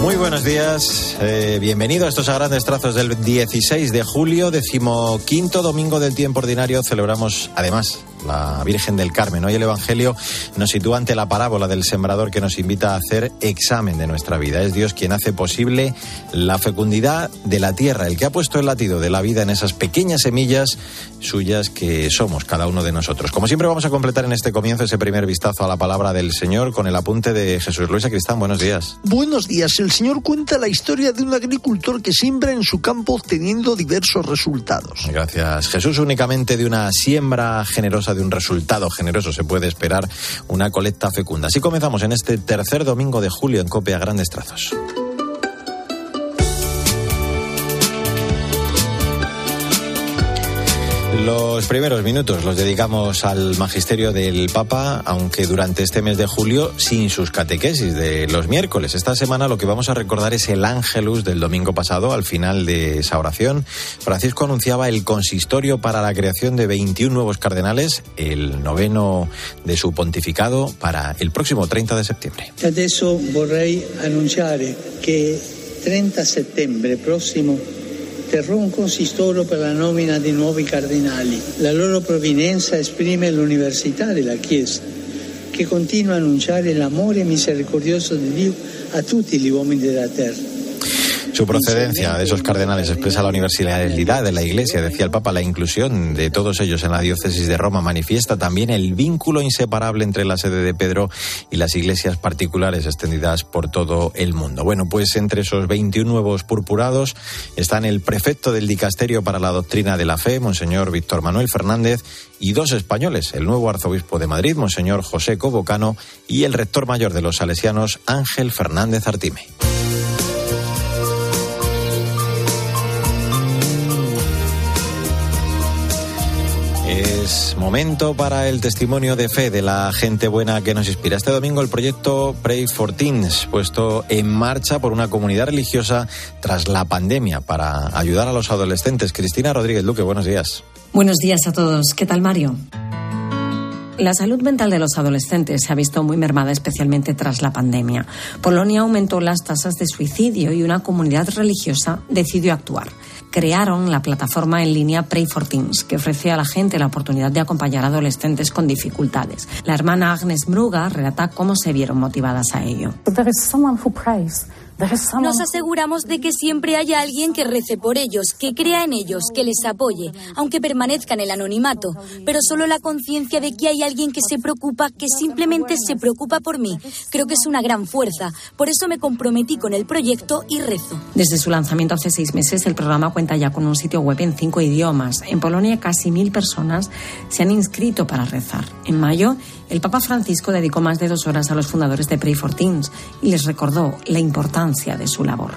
Muy buenos días, eh, bienvenido a estos a grandes trazos del 16 de julio, decimoquinto domingo del tiempo ordinario. Celebramos además la Virgen del Carmen. Hoy el Evangelio nos sitúa ante la parábola del sembrador que nos invita a hacer examen de nuestra vida. Es Dios quien hace posible la fecundidad de la tierra, el que ha puesto el latido de la vida en esas pequeñas semillas suyas que somos cada uno de nosotros. Como siempre vamos a completar en este comienzo ese primer vistazo a la palabra del Señor con el apunte de Jesús Luis Cristán. Buenos días. Buenos días. El Señor cuenta la historia de un agricultor que siembra en su campo obteniendo diversos resultados. Gracias. Jesús únicamente de una siembra generosa, de un resultado generoso, se puede esperar una colecta fecunda. Así comenzamos en este tercer domingo de julio en Copia Grandes Trazos. Los primeros minutos los dedicamos al magisterio del Papa, aunque durante este mes de julio sin sus catequesis de los miércoles. Esta semana lo que vamos a recordar es el ángelus del domingo pasado. Al final de esa oración, Francisco anunciaba el consistorio para la creación de 21 nuevos cardenales, el noveno de su pontificado, para el próximo 30 de septiembre. Adesso vorrei annunciare che 30 settembre próximo terrò un consistorio per la nomina di nuovi cardinali. La loro provenienza esprime l'università della Chiesa, che continua a annunciare l'amore misericordioso di Dio a tutti gli uomini della terra. Su procedencia de esos cardenales expresa la universalidad de la Iglesia, decía el Papa. La inclusión de todos ellos en la diócesis de Roma manifiesta también el vínculo inseparable entre la sede de Pedro y las iglesias particulares extendidas por todo el mundo. Bueno, pues entre esos 21 nuevos purpurados están el prefecto del Dicasterio para la Doctrina de la Fe, Monseñor Víctor Manuel Fernández, y dos españoles, el nuevo arzobispo de Madrid, Monseñor José Cobocano, y el rector mayor de los salesianos, Ángel Fernández Artime. Es momento para el testimonio de fe de la gente buena que nos inspira. Este domingo el proyecto Pray for Teens, puesto en marcha por una comunidad religiosa tras la pandemia para ayudar a los adolescentes. Cristina Rodríguez Luque, buenos días. Buenos días a todos. ¿Qué tal, Mario? La salud mental de los adolescentes se ha visto muy mermada, especialmente tras la pandemia. Polonia aumentó las tasas de suicidio y una comunidad religiosa decidió actuar crearon la plataforma en línea Pray for Teens, que ofrece a la gente la oportunidad de acompañar a adolescentes con dificultades. La hermana Agnes Bruga relata cómo se vieron motivadas a ello. Nos aseguramos de que siempre haya alguien que rece por ellos, que crea en ellos, que les apoye, aunque permanezca en el anonimato, pero solo la conciencia de que hay alguien que se preocupa, que simplemente se preocupa por mí, creo que es una gran fuerza. Por eso me comprometí con el proyecto y rezo. Desde su lanzamiento hace seis meses, el programa cuenta ya con un sitio web en cinco idiomas. En Polonia, casi mil personas se han inscrito para rezar. En mayo, el Papa Francisco dedicó más de dos horas a los fundadores de Pray for Teens y les recordó la importancia de su labor.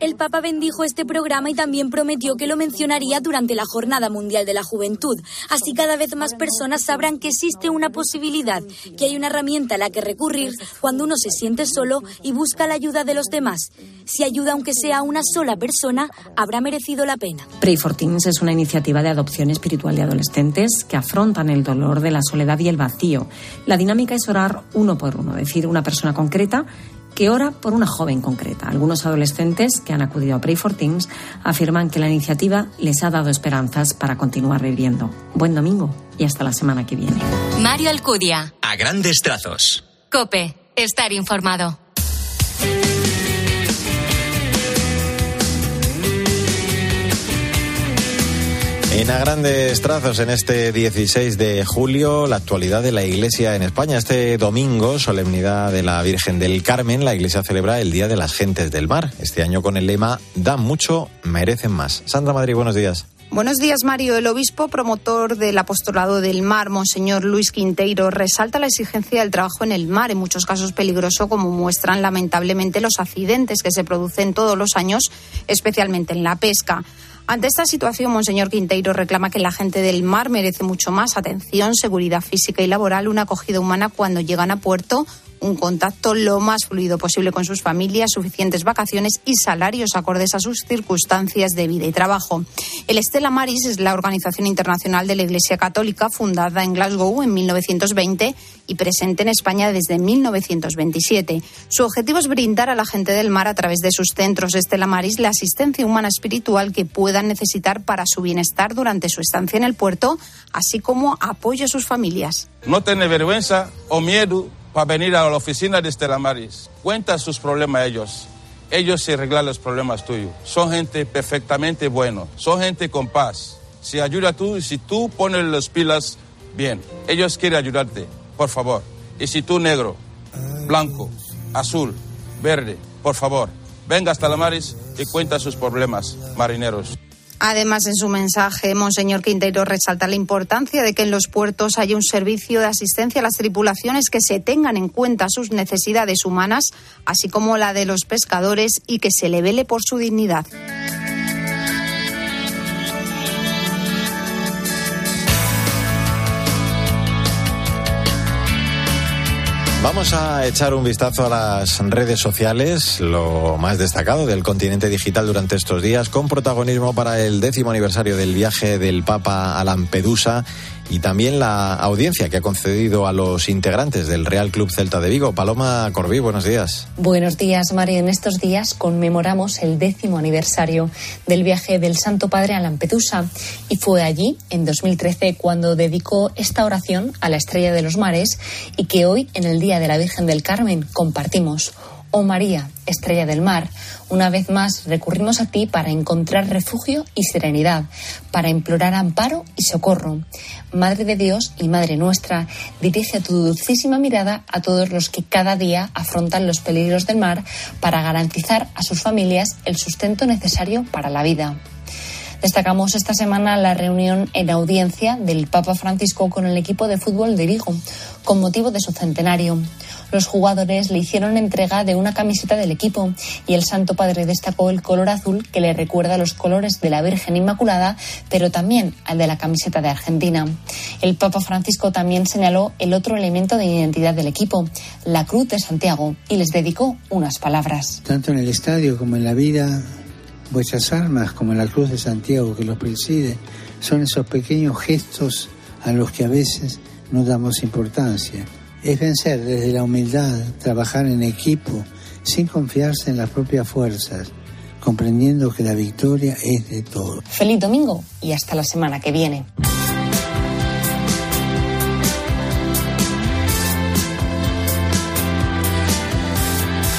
El Papa bendijo este programa y también prometió que lo mencionaría durante la Jornada Mundial de la Juventud. Así cada vez más personas sabrán que existe una posibilidad, que hay una herramienta a la que recurrir cuando uno se siente solo y busca la ayuda de los demás. Si ayuda aunque sea a una sola persona, habrá merecido la pena. Pray for Teens es una iniciativa de adopción espiritual de adolescentes que afrontan el dolor de la soledad y el vacío. La dinámica es orar uno por uno, es decir, una persona concreta que ora por una joven concreta. Algunos adolescentes que han acudido a Pray for Teens afirman que la iniciativa les ha dado esperanzas para continuar viviendo. Buen domingo y hasta la semana que viene. Mario Alcudia. A grandes trazos. Cope. Estar informado. En a grandes trazos, en este 16 de julio, la actualidad de la Iglesia en España. Este domingo, solemnidad de la Virgen del Carmen, la Iglesia celebra el Día de las Gentes del Mar. Este año con el lema Dan mucho, merecen más. Sandra Madrid, buenos días. Buenos días, Mario. El obispo promotor del apostolado del mar, Monseñor Luis Quinteiro, resalta la exigencia del trabajo en el mar, en muchos casos peligroso, como muestran lamentablemente los accidentes que se producen todos los años, especialmente en la pesca. Ante esta situación, Monseñor Quinteiro reclama que la gente del mar merece mucho más atención, seguridad física y laboral, una acogida humana cuando llegan a puerto, un contacto lo más fluido posible con sus familias, suficientes vacaciones y salarios acordes a sus circunstancias de vida y trabajo. El Estela Maris es la organización internacional de la Iglesia Católica fundada en Glasgow en 1920 y presente en España desde 1927. Su objetivo es brindar a la gente del mar a través de sus centros Estela Maris la asistencia humana espiritual que puedan necesitar para su bienestar durante su estancia en el puerto, así como apoyo a sus familias. No tiene vergüenza o miedo para venir a la oficina de Estela Maris. Cuenta sus problemas a ellos. Ellos se arreglan los problemas tuyos. Son gente perfectamente bueno. Son gente con paz. Si ayuda tú y si tú pones las pilas bien. Ellos quieren ayudarte, por favor. Y si tú negro, blanco, azul, verde, por favor, venga hasta la Maris y cuenta sus problemas marineros. Además, en su mensaje, Monseñor Quintero resalta la importancia de que en los puertos haya un servicio de asistencia a las tripulaciones que se tengan en cuenta sus necesidades humanas, así como la de los pescadores, y que se le vele por su dignidad. Vamos a echar un vistazo a las redes sociales, lo más destacado del continente digital durante estos días, con protagonismo para el décimo aniversario del viaje del Papa a Lampedusa y también la audiencia que ha concedido a los integrantes del Real Club Celta de Vigo. Paloma Corbí, buenos días. Buenos días, Mario. En estos días conmemoramos el décimo aniversario del viaje del Santo Padre a Lampedusa y fue allí, en 2013, cuando dedicó esta oración a la Estrella de los Mares y que hoy, en el Día de la Virgen del Carmen, compartimos. Oh María, estrella del mar, una vez más recurrimos a ti para encontrar refugio y serenidad, para implorar amparo y socorro. Madre de Dios y Madre nuestra, dirige tu dulcísima mirada a todos los que cada día afrontan los peligros del mar para garantizar a sus familias el sustento necesario para la vida. Destacamos esta semana la reunión en audiencia del Papa Francisco con el equipo de fútbol de Vigo, con motivo de su centenario. Los jugadores le hicieron entrega de una camiseta del equipo y el Santo Padre destacó el color azul que le recuerda los colores de la Virgen Inmaculada, pero también al de la camiseta de Argentina. El Papa Francisco también señaló el otro elemento de identidad del equipo, la Cruz de Santiago, y les dedicó unas palabras. Tanto en el estadio como en la vida, vuestras armas, como la Cruz de Santiago que los preside, son esos pequeños gestos a los que a veces no damos importancia es vencer desde la humildad, trabajar en equipo, sin confiarse en las propias fuerzas, comprendiendo que la victoria es de todos. Feliz domingo y hasta la semana que viene.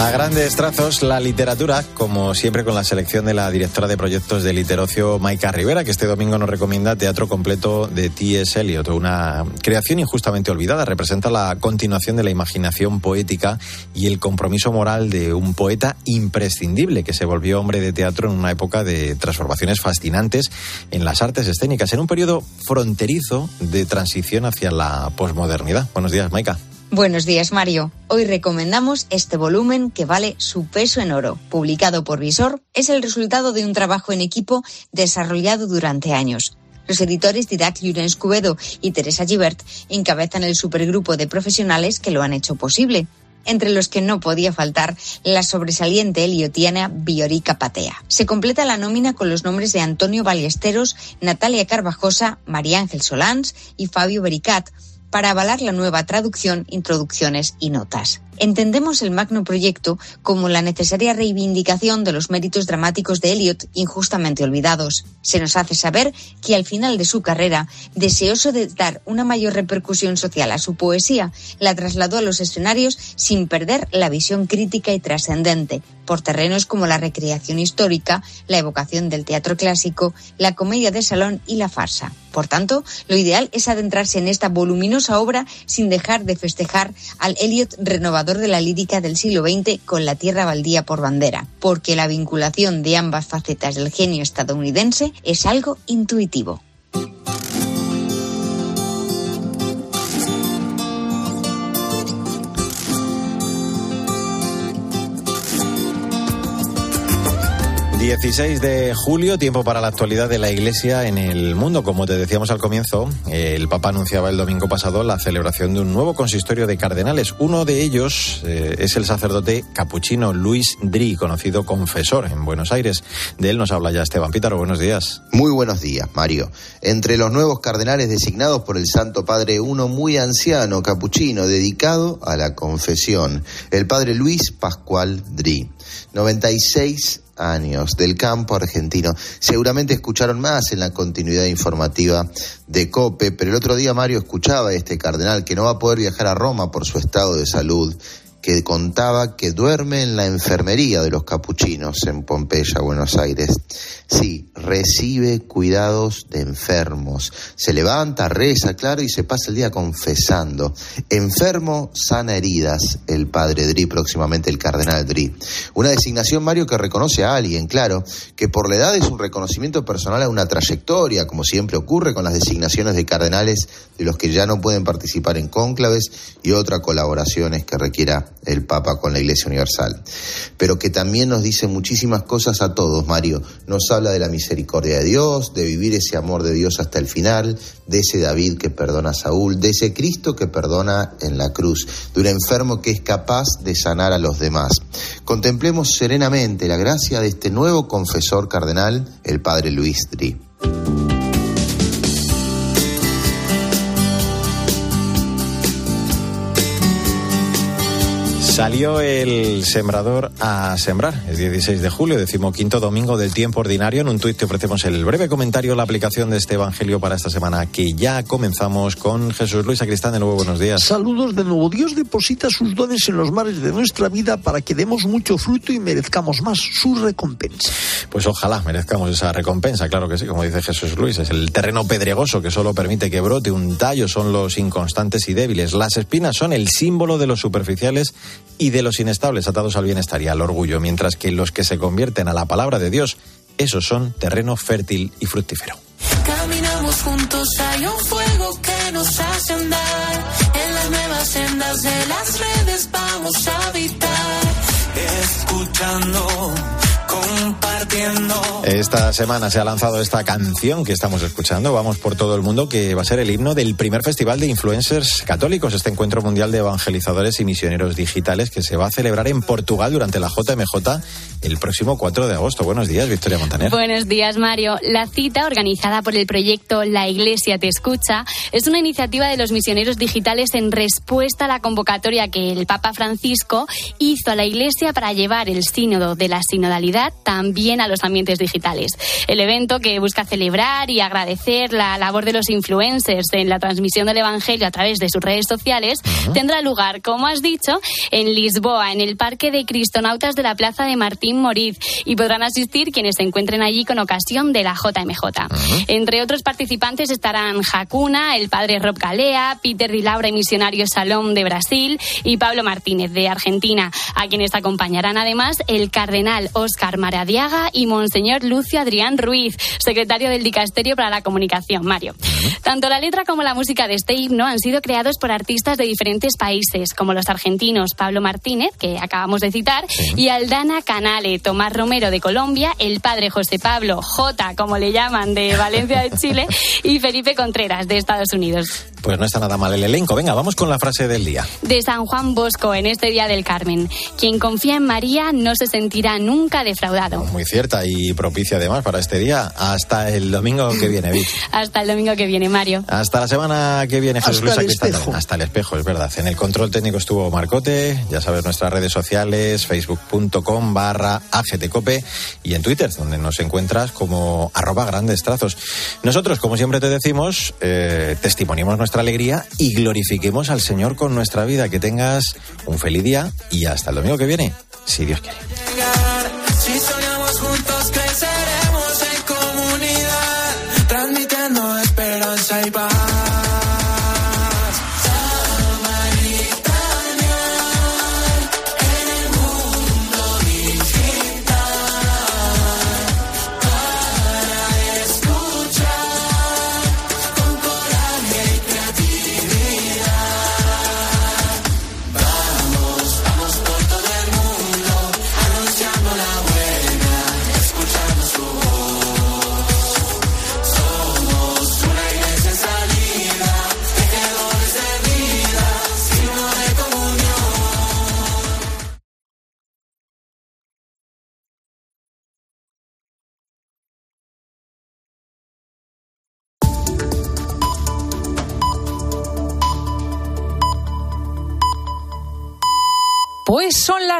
A grandes trazos, la literatura, como siempre con la selección de la directora de proyectos de Literocio, Maika Rivera, que este domingo nos recomienda Teatro Completo de T.S. Eliot, una creación injustamente olvidada. Representa la continuación de la imaginación poética y el compromiso moral de un poeta imprescindible que se volvió hombre de teatro en una época de transformaciones fascinantes en las artes escénicas, en un periodo fronterizo de transición hacia la posmodernidad. Buenos días, Maika. Buenos días, Mario. Hoy recomendamos este volumen que vale su peso en oro. Publicado por Visor, es el resultado de un trabajo en equipo desarrollado durante años. Los editores Didac Llorens Cubedo y Teresa Gibert encabezan el supergrupo de profesionales que lo han hecho posible, entre los que no podía faltar la sobresaliente eliotiana Biorica Patea. Se completa la nómina con los nombres de Antonio Ballesteros, Natalia Carvajosa, María Ángel Solans y Fabio Bericat, para avalar la nueva traducción, introducciones y notas. Entendemos el magno proyecto como la necesaria reivindicación de los méritos dramáticos de Eliot injustamente olvidados. Se nos hace saber que al final de su carrera, deseoso de dar una mayor repercusión social a su poesía, la trasladó a los escenarios sin perder la visión crítica y trascendente, por terrenos como la recreación histórica, la evocación del teatro clásico, la comedia de salón y la farsa. Por tanto, lo ideal es adentrarse en esta voluminosa obra sin dejar de festejar al Eliot renovador de la lírica del siglo XX con la tierra baldía por bandera, porque la vinculación de ambas facetas del genio estadounidense es algo intuitivo. 16 de julio, tiempo para la actualidad de la Iglesia en el mundo. Como te decíamos al comienzo, el Papa anunciaba el domingo pasado la celebración de un nuevo consistorio de cardenales. Uno de ellos eh, es el sacerdote capuchino Luis Dri, conocido confesor en Buenos Aires. De él nos habla ya Esteban Pítaro. Buenos días. Muy buenos días, Mario. Entre los nuevos cardenales designados por el Santo Padre, uno muy anciano capuchino dedicado a la confesión, el Padre Luis Pascual Dri. 96 años del campo argentino. Seguramente escucharon más en la continuidad informativa de COPE, pero el otro día Mario escuchaba a este cardenal que no va a poder viajar a Roma por su estado de salud que contaba que duerme en la enfermería de los capuchinos en Pompeya, Buenos Aires. Sí, recibe cuidados de enfermos. Se levanta, reza, claro, y se pasa el día confesando. Enfermo, sana heridas, el padre Dri, próximamente el cardenal Dri. Una designación, Mario, que reconoce a alguien, claro, que por la edad es un reconocimiento personal a una trayectoria, como siempre ocurre con las designaciones de cardenales de los que ya no pueden participar en cónclaves y otras colaboraciones que requiera el Papa con la Iglesia Universal. Pero que también nos dice muchísimas cosas a todos, Mario. Nos habla de la misericordia de Dios, de vivir ese amor de Dios hasta el final, de ese David que perdona a Saúl, de ese Cristo que perdona en la cruz, de un enfermo que es capaz de sanar a los demás. Contemplemos serenamente la gracia de este nuevo confesor cardenal, el Padre Luis Dri. Salió el sembrador a sembrar el 16 de julio, decimoquinto domingo del tiempo ordinario. En un tuit te ofrecemos el breve comentario, la aplicación de este evangelio para esta semana que ya comenzamos con Jesús Luis Acristán. De nuevo, buenos días. Saludos de nuevo. Dios deposita sus dones en los mares de nuestra vida para que demos mucho fruto y merezcamos más su recompensa. Pues ojalá merezcamos esa recompensa, claro que sí, como dice Jesús Luis. Es el terreno pedregoso que solo permite que brote un tallo, son los inconstantes y débiles. Las espinas son el símbolo de los superficiales y de los inestables atados al bienestar y al orgullo, mientras que los que se convierten a la palabra de Dios, esos son terreno fértil y fructífero. Caminamos juntos, hay un fuego que nos hace andar. En las nuevas sendas de las redes vamos a habitar. Escuchando. Esta semana se ha lanzado esta canción que estamos escuchando, Vamos por todo el mundo, que va a ser el himno del primer festival de influencers católicos, este encuentro mundial de evangelizadores y misioneros digitales que se va a celebrar en Portugal durante la JMJ el próximo 4 de agosto. Buenos días, Victoria Montaner. Buenos días, Mario. La cita, organizada por el proyecto La Iglesia Te Escucha, es una iniciativa de los misioneros digitales en respuesta a la convocatoria que el Papa Francisco hizo a la Iglesia para llevar el sínodo de la sinodalidad también a los ambientes digitales. El evento que busca celebrar y agradecer la labor de los influencers en la transmisión del Evangelio a través de sus redes sociales tendrá lugar, como has dicho, en Lisboa, en el Parque de Cristonautas de la Plaza de Martín Moriz, y podrán asistir quienes se encuentren allí con ocasión de la JMJ. Entre otros participantes estarán Jacuna, el padre Rob Galea, Peter Di Laura y Misionario Salom de Brasil y Pablo Martínez de Argentina, a quienes acompañarán además el cardenal Oscar Maradiaga y Monseñor Lucio Adrián Ruiz, secretario del Dicasterio para la Comunicación, Mario. Tanto la letra como la música de este himno han sido creados por artistas de diferentes países, como los argentinos Pablo Martínez, que acabamos de citar, y Aldana Canale, Tomás Romero de Colombia, el padre José Pablo J, como le llaman, de Valencia de Chile, y Felipe Contreras de Estados Unidos. Pues no está nada mal el elenco. Venga, vamos con la frase del día. De San Juan Bosco en este Día del Carmen. Quien confía en María no se sentirá nunca defraudado. Muy cierta y propicia además para este día. Hasta el domingo que viene, Vic. Hasta el domingo que viene, Mario. Hasta la semana que viene, Jesús Hasta Luis el espejo. Hasta el espejo, es verdad. En el control técnico estuvo Marcote. Ya sabes, nuestras redes sociales, facebook.com barra AGTCope y en Twitter, donde nos encuentras como arroba grandes trazos. Nosotros, como siempre te decimos, eh, testimoniemos nuestra alegría y glorifiquemos al Señor con nuestra vida. Que tengas un feliz día y hasta el domingo que viene, si Dios quiere. Pues son las